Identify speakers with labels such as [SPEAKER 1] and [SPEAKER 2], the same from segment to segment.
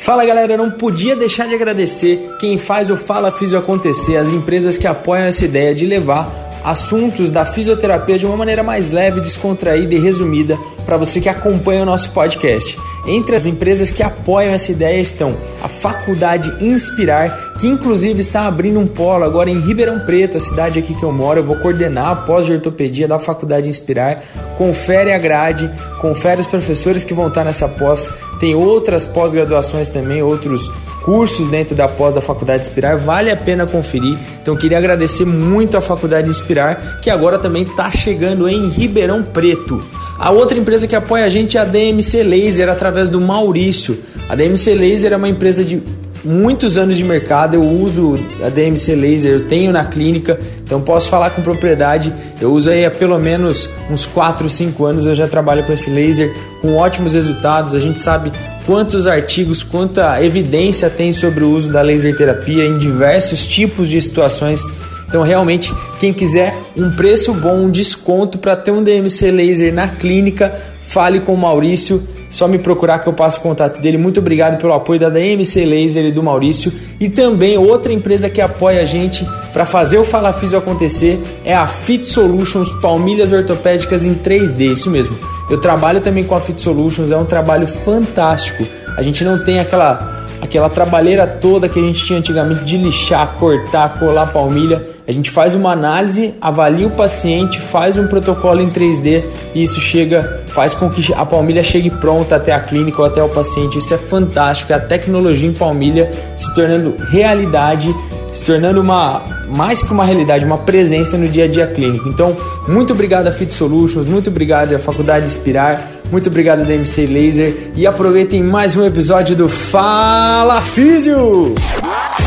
[SPEAKER 1] Fala galera, eu não podia deixar de agradecer quem faz o Fala Físio acontecer, as empresas que apoiam essa ideia de levar assuntos da fisioterapia de uma maneira mais leve, descontraída e resumida para você que acompanha o nosso podcast. Entre as empresas que apoiam essa ideia estão a Faculdade Inspirar, que inclusive está abrindo um polo agora em Ribeirão Preto, a cidade aqui que eu moro. Eu vou coordenar a pós de ortopedia da Faculdade Inspirar. Confere a grade, confere os professores que vão estar nessa pós. Tem outras pós-graduações também, outros cursos dentro da pós da Faculdade Inspirar, vale a pena conferir. Então queria agradecer muito à Faculdade Inspirar, que agora também está chegando em Ribeirão Preto. A outra empresa que apoia a gente é a DMC Laser através do Maurício. A DMC Laser é uma empresa de muitos anos de mercado, eu uso a DMC Laser, eu tenho na clínica, então posso falar com propriedade. Eu uso aí há pelo menos uns 4, 5 anos, eu já trabalho com esse laser com ótimos resultados. A gente sabe quantos artigos, quanta evidência tem sobre o uso da laser terapia em diversos tipos de situações então, realmente, quem quiser um preço bom, um desconto para ter um DMC laser na clínica, fale com o Maurício. Só me procurar que eu passo o contato dele. Muito obrigado pelo apoio da DMC Laser e do Maurício. E também outra empresa que apoia a gente para fazer o Fala Físio acontecer é a Fit Solutions Palmilhas Ortopédicas em 3D. Isso mesmo. Eu trabalho também com a Fit Solutions, é um trabalho fantástico. A gente não tem aquela aquela trabalheira toda que a gente tinha antigamente de lixar, cortar, colar palmilha. A gente faz uma análise, avalia o paciente, faz um protocolo em 3D e isso chega, faz com que a palmilha chegue pronta até a clínica ou até o paciente. Isso é fantástico, é a tecnologia em palmilha se tornando realidade, se tornando uma mais que uma realidade, uma presença no dia a dia clínico. Então, muito obrigado a Fit Solutions, muito obrigado à Faculdade Inspirar, muito obrigado da MC Laser e aproveitem mais um episódio do Fala Físio.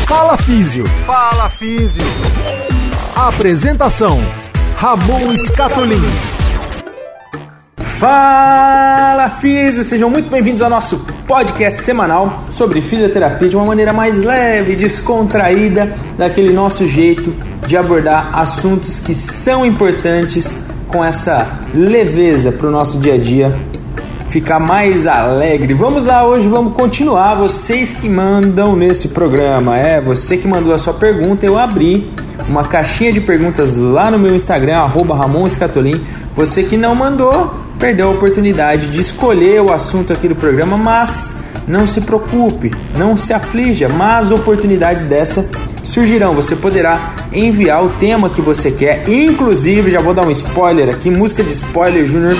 [SPEAKER 2] Fala Físio. Fala Físio. Apresentação: Ramon Scatolin.
[SPEAKER 1] Fala Físio, sejam muito bem-vindos ao nosso podcast semanal sobre fisioterapia de uma maneira mais leve, descontraída, daquele nosso jeito de abordar assuntos que são importantes com essa leveza para o nosso dia a dia ficar mais alegre. Vamos lá, hoje vamos continuar. Vocês que mandam nesse programa, é você que mandou a sua pergunta, eu abri uma caixinha de perguntas lá no meu Instagram, arroba Ramon. Você que não mandou, perdeu a oportunidade de escolher o assunto aqui do programa, mas não se preocupe, não se aflija, mas oportunidades dessa surgirão. Você poderá enviar o tema que você quer, inclusive, já vou dar um spoiler aqui, música de spoiler júnior.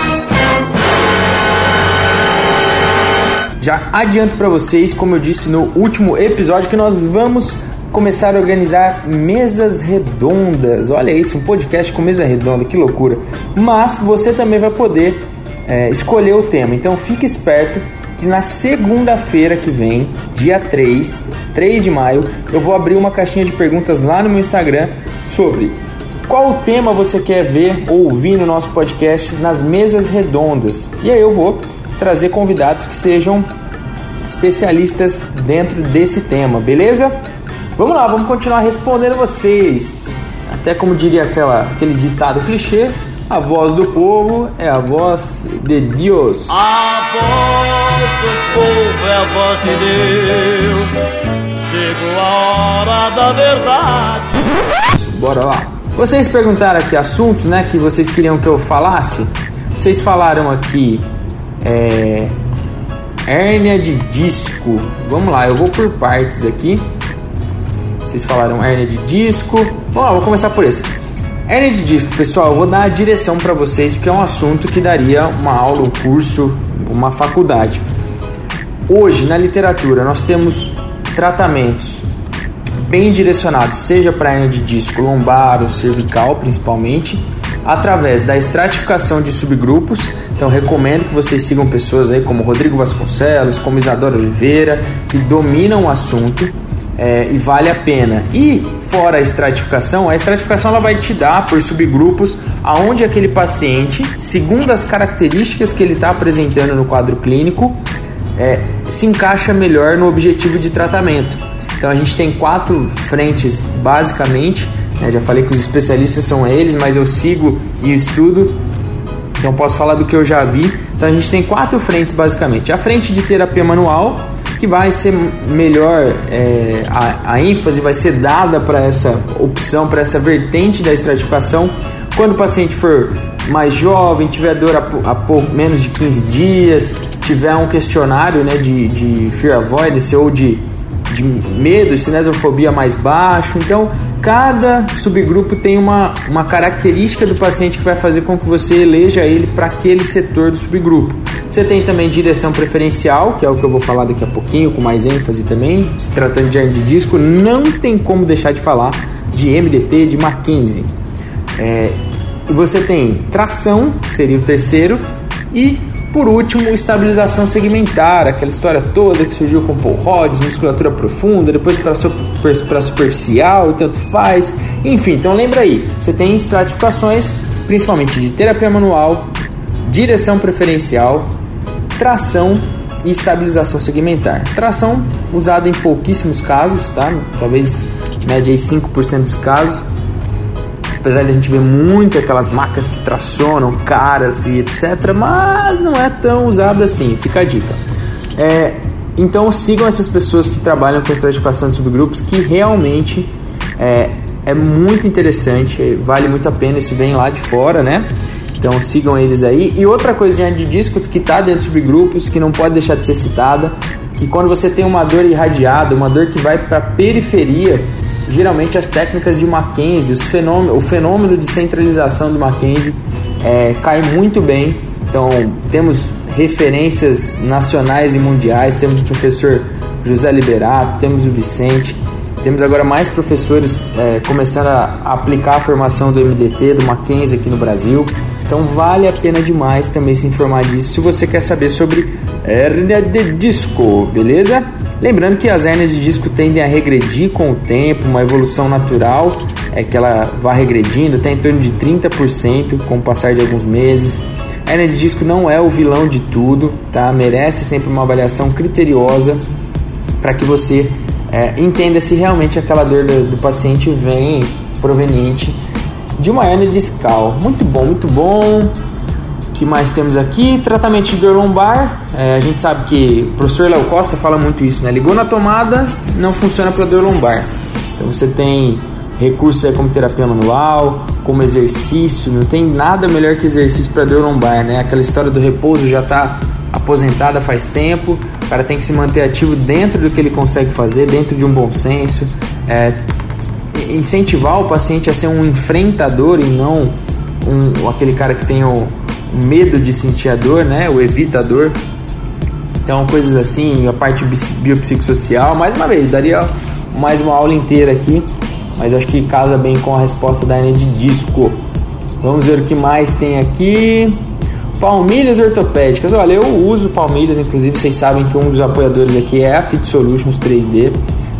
[SPEAKER 1] Já adianto para vocês, como eu disse no último episódio, que nós vamos começar a organizar mesas redondas. Olha isso, um podcast com mesa redonda, que loucura! Mas você também vai poder é, escolher o tema, então fique esperto que na segunda-feira que vem, dia 3, 3 de maio, eu vou abrir uma caixinha de perguntas lá no meu Instagram sobre qual tema você quer ver ou ouvir no nosso podcast nas mesas redondas. E aí eu vou trazer convidados que sejam especialistas dentro desse tema, beleza? Vamos lá, vamos continuar respondendo vocês. Até como diria aquela, aquele ditado clichê, a voz do povo é a voz de Deus.
[SPEAKER 3] A voz do povo é a voz de Deus. Chegou a hora da verdade.
[SPEAKER 1] Bora lá. Vocês perguntaram aqui assuntos, né, que vocês queriam que eu falasse. Vocês falaram aqui é, hérnia de disco. Vamos lá, eu vou por partes aqui. Vocês falaram hérnia de disco. Vamos lá, vou começar por esse. Hérnia de disco, pessoal, eu vou dar a direção para vocês porque é um assunto que daria uma aula, um curso, uma faculdade. Hoje, na literatura, nós temos tratamentos bem direcionados, seja para hérnia de disco lombar ou cervical, principalmente, através da estratificação de subgrupos. Então recomendo que vocês sigam pessoas aí como Rodrigo Vasconcelos, como Isadora Oliveira, que dominam o assunto é, e vale a pena. E fora a estratificação, a estratificação ela vai te dar por subgrupos aonde aquele paciente, segundo as características que ele está apresentando no quadro clínico, é, se encaixa melhor no objetivo de tratamento. Então a gente tem quatro frentes basicamente né? Já falei que os especialistas são eles, mas eu sigo e estudo, então posso falar do que eu já vi. Então a gente tem quatro frentes basicamente: a frente de terapia manual, que vai ser melhor, é, a, a ênfase vai ser dada para essa opção, para essa vertente da estratificação quando o paciente for mais jovem, tiver dor a, a pouco, menos de 15 dias, tiver um questionário né, de, de fear avoidance ou de, de medo, cinesofobia mais baixo. Então, cada subgrupo tem uma, uma característica do paciente que vai fazer com que você eleja ele para aquele setor do subgrupo. Você tem também direção preferencial, que é o que eu vou falar daqui a pouquinho, com mais ênfase também. Se tratando de hernia de disco, não tem como deixar de falar de MDT, de Mackenzie. É, você tem tração, que seria o terceiro, e por último, estabilização segmentar, aquela história toda que surgiu com Paul Rhodes, musculatura profunda, depois para super, superficial e tanto faz. Enfim, então lembra aí, você tem estratificações, principalmente de terapia manual, direção preferencial, tração e estabilização segmentar. Tração usada em pouquíssimos casos, tá? Talvez média aí 5% dos casos apesar de a gente ver muito aquelas marcas que tracionam caras e etc, mas não é tão usado assim, fica a dica. É, então sigam essas pessoas que trabalham com estratificação de subgrupos que realmente é, é muito interessante, vale muito a pena, isso vem lá de fora, né? Então sigam eles aí. E outra coisa de disco que está dentro de subgrupos, que não pode deixar de ser citada, que quando você tem uma dor irradiada, uma dor que vai para a periferia geralmente as técnicas de Mackenzie, fenômeno, o fenômeno de centralização do Mackenzie é, cai muito bem. Então temos referências nacionais e mundiais, temos o professor José Liberato, temos o Vicente, temos agora mais professores é, começando a aplicar a formação do MDT, do Mackenzie aqui no Brasil. Então vale a pena demais também se informar disso se você quer saber sobre hérnia de disco, beleza? Lembrando que as hérnias de disco tendem a regredir com o tempo, uma evolução natural é que ela vá regredindo, tem em torno de 30% com o passar de alguns meses. A hérnia de disco não é o vilão de tudo, tá? Merece sempre uma avaliação criteriosa para que você é, entenda se realmente aquela dor do, do paciente vem proveniente de uma hernia discal. Muito bom, muito bom que mais temos aqui? Tratamento de dor lombar. É, a gente sabe que o professor Léo Costa fala muito isso, né? Ligou na tomada, não funciona para dor lombar. Então você tem recursos como terapia manual, como exercício. Não tem nada melhor que exercício para dor lombar, né? Aquela história do repouso já está aposentada faz tempo. O cara tem que se manter ativo dentro do que ele consegue fazer, dentro de um bom senso. É, incentivar o paciente a ser um enfrentador e não um, aquele cara que tem o medo de sentir a dor, né? O evitador. Então, coisas assim, a parte biopsicossocial. Mais uma vez, daria mais uma aula inteira aqui, mas acho que casa bem com a resposta da hernia de disco. Vamos ver o que mais tem aqui. Palmilhas ortopédicas. Olha, eu uso palmilhas, inclusive vocês sabem que um dos apoiadores aqui é a Fit Solutions 3D.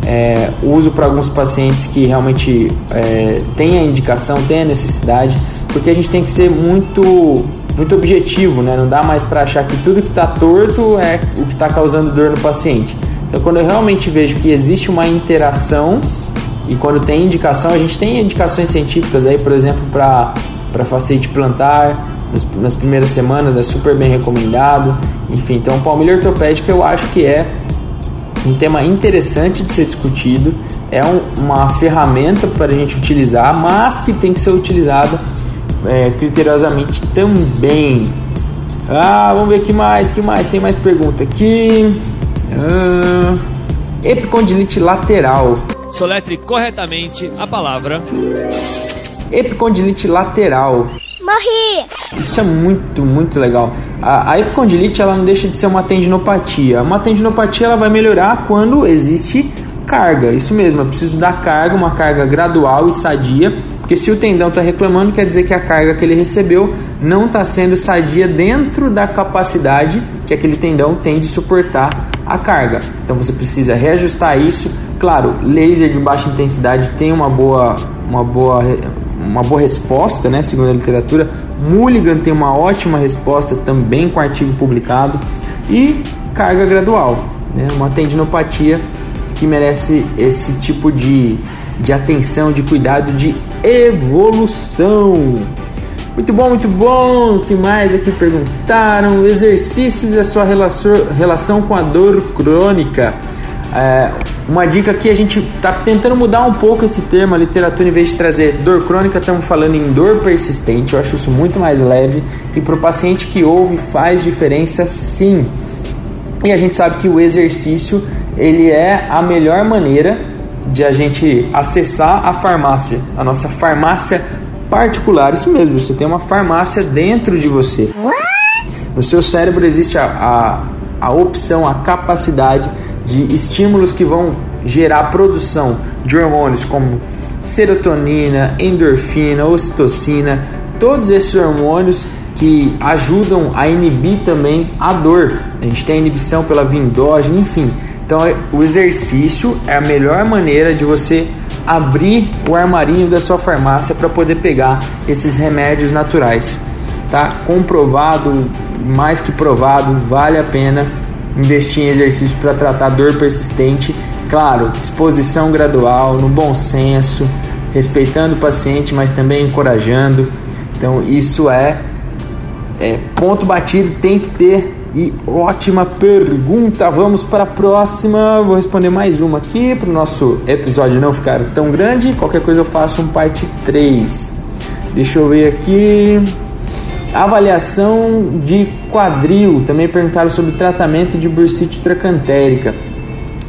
[SPEAKER 1] É, uso para alguns pacientes que realmente é, têm a indicação, têm a necessidade, porque a gente tem que ser muito muito objetivo, né? Não dá mais para achar que tudo que está torto é o que está causando dor no paciente. Então, quando eu realmente vejo que existe uma interação e quando tem indicação, a gente tem indicações científicas aí, por exemplo, para facete plantar nas, nas, primeiras semanas é super bem recomendado. Enfim, então palmilha ortopédica eu acho que é um tema interessante de ser discutido, é um, uma ferramenta para a gente utilizar, mas que tem que ser utilizada é, criteriosamente também. Ah, vamos ver que mais, que mais, tem mais pergunta aqui. Ah, epicondilite lateral.
[SPEAKER 4] Soletre corretamente a palavra.
[SPEAKER 1] Epicondilite lateral.
[SPEAKER 5] Morri!
[SPEAKER 1] Isso é muito, muito legal. A, a epicondilite ela não deixa de ser uma tendinopatia. Uma tendinopatia ela vai melhorar quando existe carga. Isso mesmo, eu preciso dar carga, uma carga gradual e sadia, porque se o tendão está reclamando, quer dizer que a carga que ele recebeu não está sendo sadia dentro da capacidade que aquele tendão tem de suportar a carga. Então você precisa reajustar isso. Claro, laser de baixa intensidade tem uma boa, uma boa, uma boa resposta, né, segundo a literatura. Mulligan tem uma ótima resposta também com artigo publicado e carga gradual, né, uma tendinopatia que merece esse tipo de, de atenção, de cuidado, de evolução. Muito bom, muito bom. O que mais aqui perguntaram? Exercícios e a sua relação com a dor crônica. É, uma dica aqui, a gente está tentando mudar um pouco esse termo, a literatura, em vez de trazer dor crônica, estamos falando em dor persistente. Eu acho isso muito mais leve e para o paciente que ouve faz diferença sim. E a gente sabe que o exercício ele é a melhor maneira de a gente acessar a farmácia, a nossa farmácia particular. Isso mesmo, você tem uma farmácia dentro de você. No seu cérebro existe a, a, a opção, a capacidade de estímulos que vão gerar produção de hormônios como serotonina, endorfina, ocitocina, todos esses hormônios que ajudam a inibir também a dor. A gente tem a inibição pela vindógena, enfim. Então, o exercício é a melhor maneira de você abrir o armarinho da sua farmácia para poder pegar esses remédios naturais. Tá comprovado, mais que provado, vale a pena investir em exercício para tratar dor persistente. Claro, exposição gradual, no bom senso, respeitando o paciente, mas também encorajando. Então, isso é, é ponto batido, tem que ter. E ótima pergunta. Vamos para a próxima. Vou responder mais uma aqui para o nosso episódio não ficar tão grande. Qualquer coisa eu faço um parte 3. Deixa eu ver aqui. Avaliação de quadril. Também perguntaram sobre tratamento de bursite tracantérica.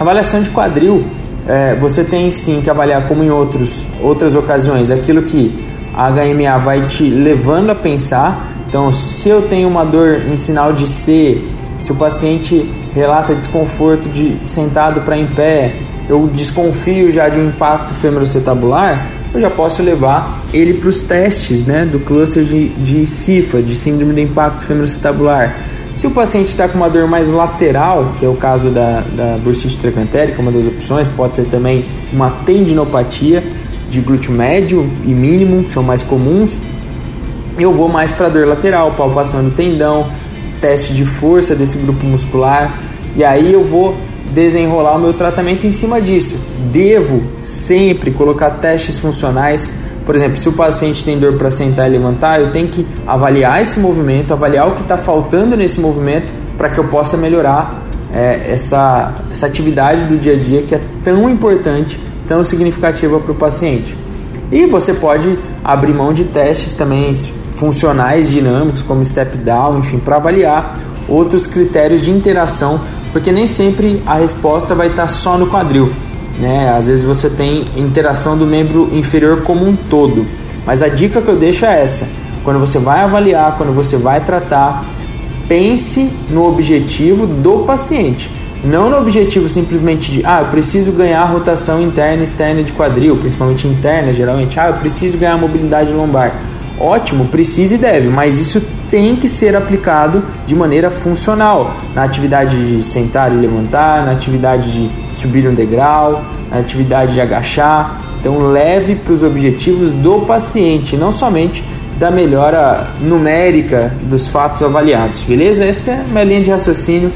[SPEAKER 1] Avaliação de quadril, é, você tem sim que avaliar como em outros, outras ocasiões, aquilo que a HMA vai te levando a pensar. Então, se eu tenho uma dor em sinal de C, se o paciente relata desconforto de sentado para em pé, eu desconfio já de um impacto femorocetabular, eu já posso levar ele para os testes né, do cluster de, de CIFA, de síndrome de impacto femorocetabular. Se o paciente está com uma dor mais lateral, que é o caso da, da bursite tracantérica, uma das opções, pode ser também uma tendinopatia de glúteo médio e mínimo, que são mais comuns, eu vou mais para dor lateral, palpação do tendão, teste de força desse grupo muscular, e aí eu vou desenrolar o meu tratamento em cima disso. Devo sempre colocar testes funcionais. Por exemplo, se o paciente tem dor para sentar e levantar, eu tenho que avaliar esse movimento, avaliar o que está faltando nesse movimento para que eu possa melhorar é, essa, essa atividade do dia a dia que é tão importante, tão significativa para o paciente. E você pode abrir mão de testes também funcionais dinâmicos, como step down, enfim, para avaliar outros critérios de interação porque nem sempre a resposta vai estar só no quadril. Né? Às vezes você tem interação do membro inferior como um todo. Mas a dica que eu deixo é essa: quando você vai avaliar, quando você vai tratar, pense no objetivo do paciente. Não no objetivo simplesmente de, ah, eu preciso ganhar rotação interna e externa de quadril, principalmente interna, geralmente, ah, eu preciso ganhar mobilidade lombar. Ótimo, precisa e deve, mas isso tem que ser aplicado de maneira funcional na atividade de sentar e levantar, na atividade de subir um degrau, na atividade de agachar. Então, leve para os objetivos do paciente, não somente da melhora numérica dos fatos avaliados, beleza? Essa é a minha linha de raciocínio.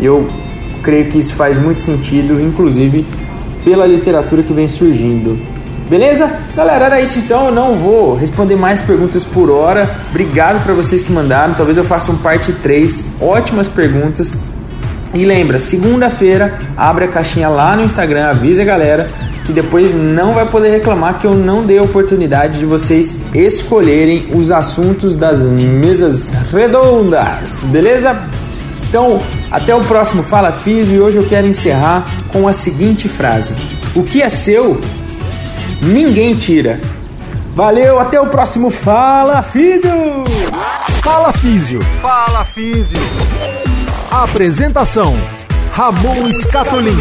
[SPEAKER 1] Eu creio que isso faz muito sentido, inclusive pela literatura que vem surgindo. Beleza? Galera, era isso então. Eu não vou responder mais perguntas por hora. Obrigado para vocês que mandaram. Talvez eu faça um parte 3. Ótimas perguntas. E lembra, segunda-feira abre a caixinha lá no Instagram, avisa a galera que depois não vai poder reclamar que eu não dei a oportunidade de vocês escolherem os assuntos das mesas redondas, beleza? Então, até o próximo Fala Físio e hoje eu quero encerrar com a seguinte frase: O que é seu ninguém tira. Valeu, até o próximo Fala Físio!
[SPEAKER 2] Fala Físio! Fala Físio! Apresentação: Ramon Scatolin.